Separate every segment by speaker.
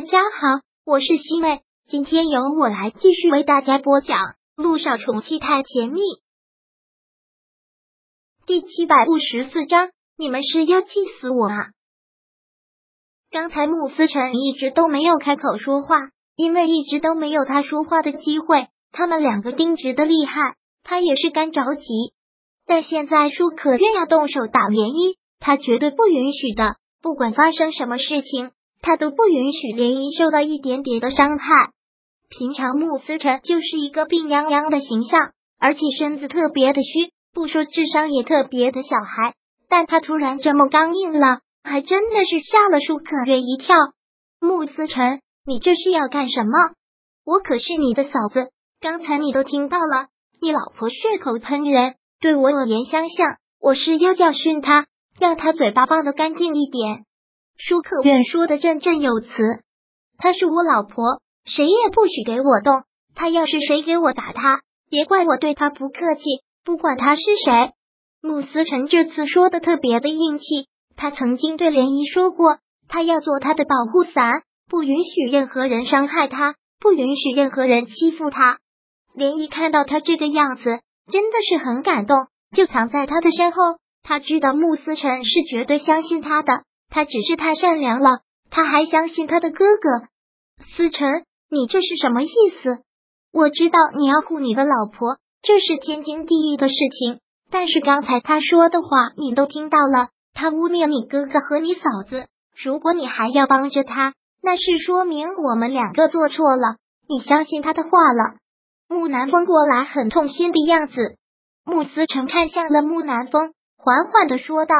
Speaker 1: 大家好，我是西妹，今天由我来继续为大家播讲《路上宠妻太甜蜜》第七百五十四章。你们是要气死我啊！刚才穆思成一直都没有开口说话，因为一直都没有他说话的机会。他们两个盯直的厉害，他也是干着急。但现在舒可愿要动手打涟漪，他绝对不允许的。不管发生什么事情。他都不允许涟漪受到一点点的伤害。平常穆思成就是一个病殃殃的形象，而且身子特别的虚，不说智商也特别的小孩。但他突然这么刚硬了，还真的是吓了舒可月一跳。穆思成，你这是要干什么？我可是你的嫂子，刚才你都听到了，你老婆血口喷人，对我恶言相向，我是要教训她，让她嘴巴放的干净一点。舒克远说的振振有词，她是我老婆，谁也不许给我动。她要是谁给我打她，别怪我对她不客气。不管她是谁，穆思成这次说的特别的硬气。他曾经对涟漪说过，他要做她的保护伞，不允许任何人伤害她，不允许任何人欺负她。涟漪看到他这个样子，真的是很感动，就藏在他的身后。他知道穆思成是绝对相信他的。他只是太善良了，他还相信他的哥哥思成。你这是什么意思？我知道你要护你的老婆，这是天经地义的事情。但是刚才他说的话你都听到了，他污蔑你哥哥和你嫂子。如果你还要帮着他，那是说明我们两个做错了。你相信他的话了？木南风过来很痛心的样子。穆思成看向了木南风，缓缓的说道：“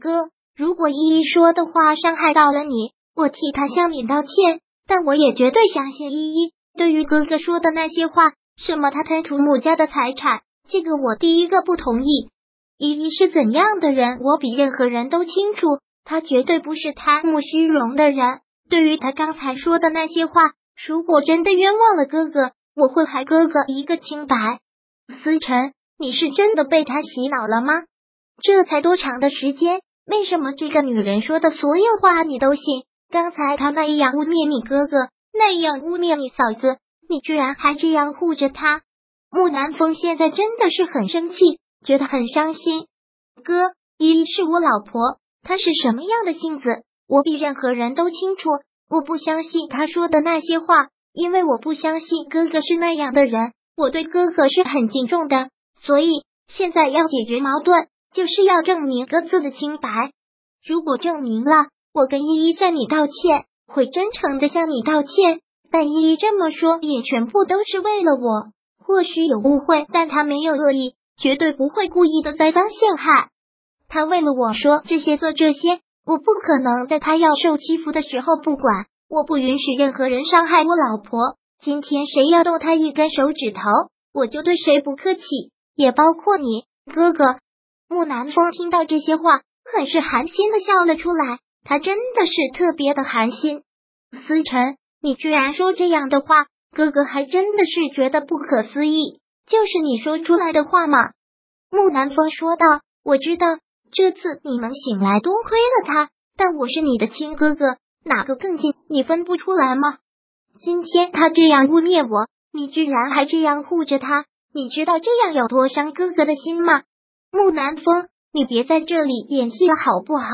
Speaker 1: 哥。”如果依依说的话伤害到了你，我替他向你道歉。但我也绝对相信依依对于哥哥说的那些话，什么他贪图穆家的财产，这个我第一个不同意。依依是怎样的人，我比任何人都清楚。他绝对不是贪慕虚荣的人。对于他刚才说的那些话，如果真的冤枉了哥哥，我会还哥哥一个清白。思辰，你是真的被他洗脑了吗？这才多长的时间？为什么这个女人说的所有话你都信？刚才她那样污蔑你哥哥，那样污蔑你嫂子，你居然还这样护着她？木南风现在真的是很生气，觉得很伤心。哥，依依是我老婆，她是什么样的性子，我比任何人都清楚。我不相信她说的那些话，因为我不相信哥哥是那样的人。我对哥哥是很敬重的，所以现在要解决矛盾。就是要证明各自的清白。如果证明了，我跟依依向你道歉，会真诚的向你道歉。但依依这么说，也全部都是为了我。或许有误会，但他没有恶意，绝对不会故意的栽赃陷害。他为了我说这些做这些，我不可能在他要受欺负的时候不管。我不允许任何人伤害我老婆。今天谁要动他一根手指头，我就对谁不客气，也包括你哥哥。木南风听到这些话，很是寒心的笑了出来。他真的是特别的寒心。思辰，你居然说这样的话，哥哥还真的是觉得不可思议。就是你说出来的话吗？木南风说道：“我知道这次你能醒来，多亏了他。但我是你的亲哥哥，哪个更近，你分不出来吗？今天他这样污蔑我，你居然还这样护着他，你知道这样有多伤哥哥的心吗？”木南风，你别在这里演戏了好不好？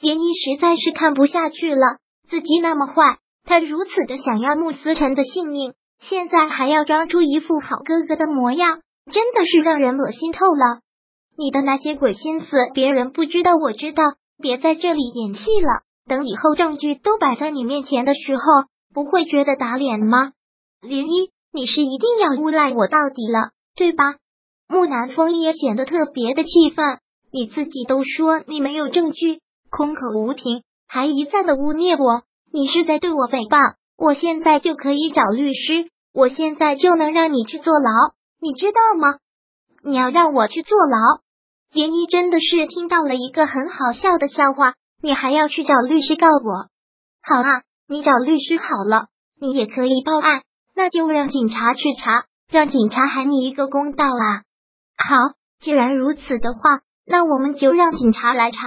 Speaker 1: 严一实在是看不下去了，自己那么坏，他如此的想要穆思辰的性命，现在还要装出一副好哥哥的模样，真的是让人恶心透了。你的那些鬼心思，别人不知道，我知道。别在这里演戏了，等以后证据都摆在你面前的时候，不会觉得打脸吗？林一，你是一定要诬赖我到底了，对吧？木南风也显得特别的气愤，你自己都说你没有证据，空口无凭，还一再的污蔑我，你是在对我诽谤。我现在就可以找律师，我现在就能让你去坐牢，你知道吗？你要让我去坐牢？涟漪真的是听到了一个很好笑的笑话，你还要去找律师告我？好啊，你找律师好了，你也可以报案，那就让警察去查，让警察还你一个公道啊！好，既然如此的话，那我们就让警察来查，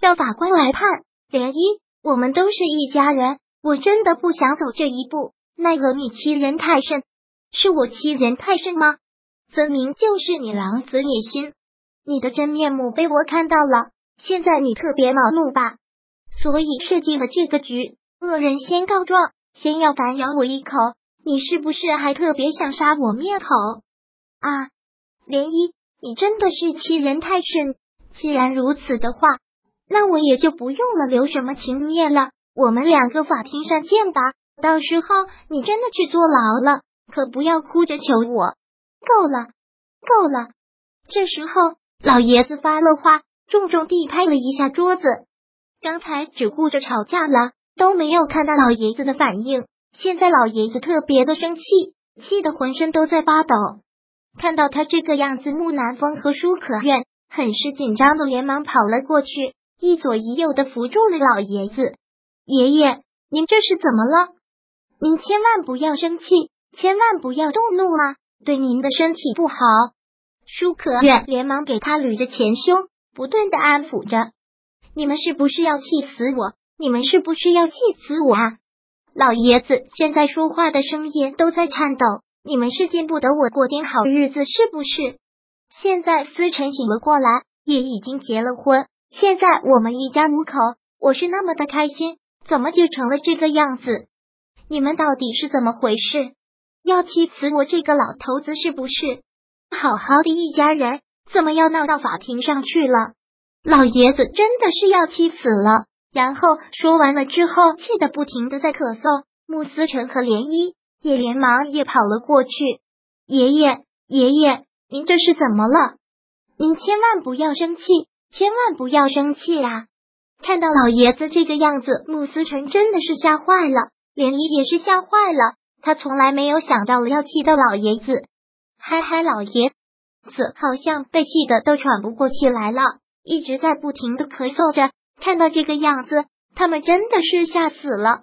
Speaker 1: 让法官来判。莲一，我们都是一家人，我真的不想走这一步，奈何你欺人太甚。是我欺人太甚吗？分明就是你狼子野心，你的真面目被我看到了。现在你特别恼怒吧？所以设计了这个局，恶人先告状，先要反咬我一口。你是不是还特别想杀我灭口啊？涟漪，你真的是欺人太甚。既然如此的话，那我也就不用了留什么情面了。我们两个法庭上见吧。到时候你真的去坐牢了，可不要哭着求我。够了，够了！这时候，老爷子发了话，重重地拍了一下桌子。刚才只顾着吵架了，都没有看到老爷子的反应。现在老爷子特别的生气，气得浑身都在发抖。看到他这个样子，木南风和舒可愿很是紧张的，连忙跑了过去，一左一右的扶住了老爷子。爷爷，您这是怎么了？您千万不要生气，千万不要动怒啊！对您的身体不好。舒可愿连忙给他捋着前胸，不断的安抚着。你们是不是要气死我？你们是不是要气死我啊？老爷子现在说话的声音都在颤抖。你们是见不得我过点好日子是不是？现在思辰醒了过来，也已经结了婚。现在我们一家五口，我是那么的开心，怎么就成了这个样子？你们到底是怎么回事？要气死我这个老头子是不是？好好的一家人，怎么要闹到法庭上去了？老爷子真的是要气死了。然后说完了之后，气得不停的在咳嗽。穆思成和涟漪也连忙也跑了过去。爷爷，爷爷，您这是怎么了？您千万不要生气，千万不要生气啊！看到老爷子这个样子，穆思成真的是吓坏了，连姨也是吓坏了。他从来没有想到要气到老爷子。嗨嗨，老爷子好像被气的都喘不过气来了，一直在不停的咳嗽着。看到这个样子，他们真的是吓死了。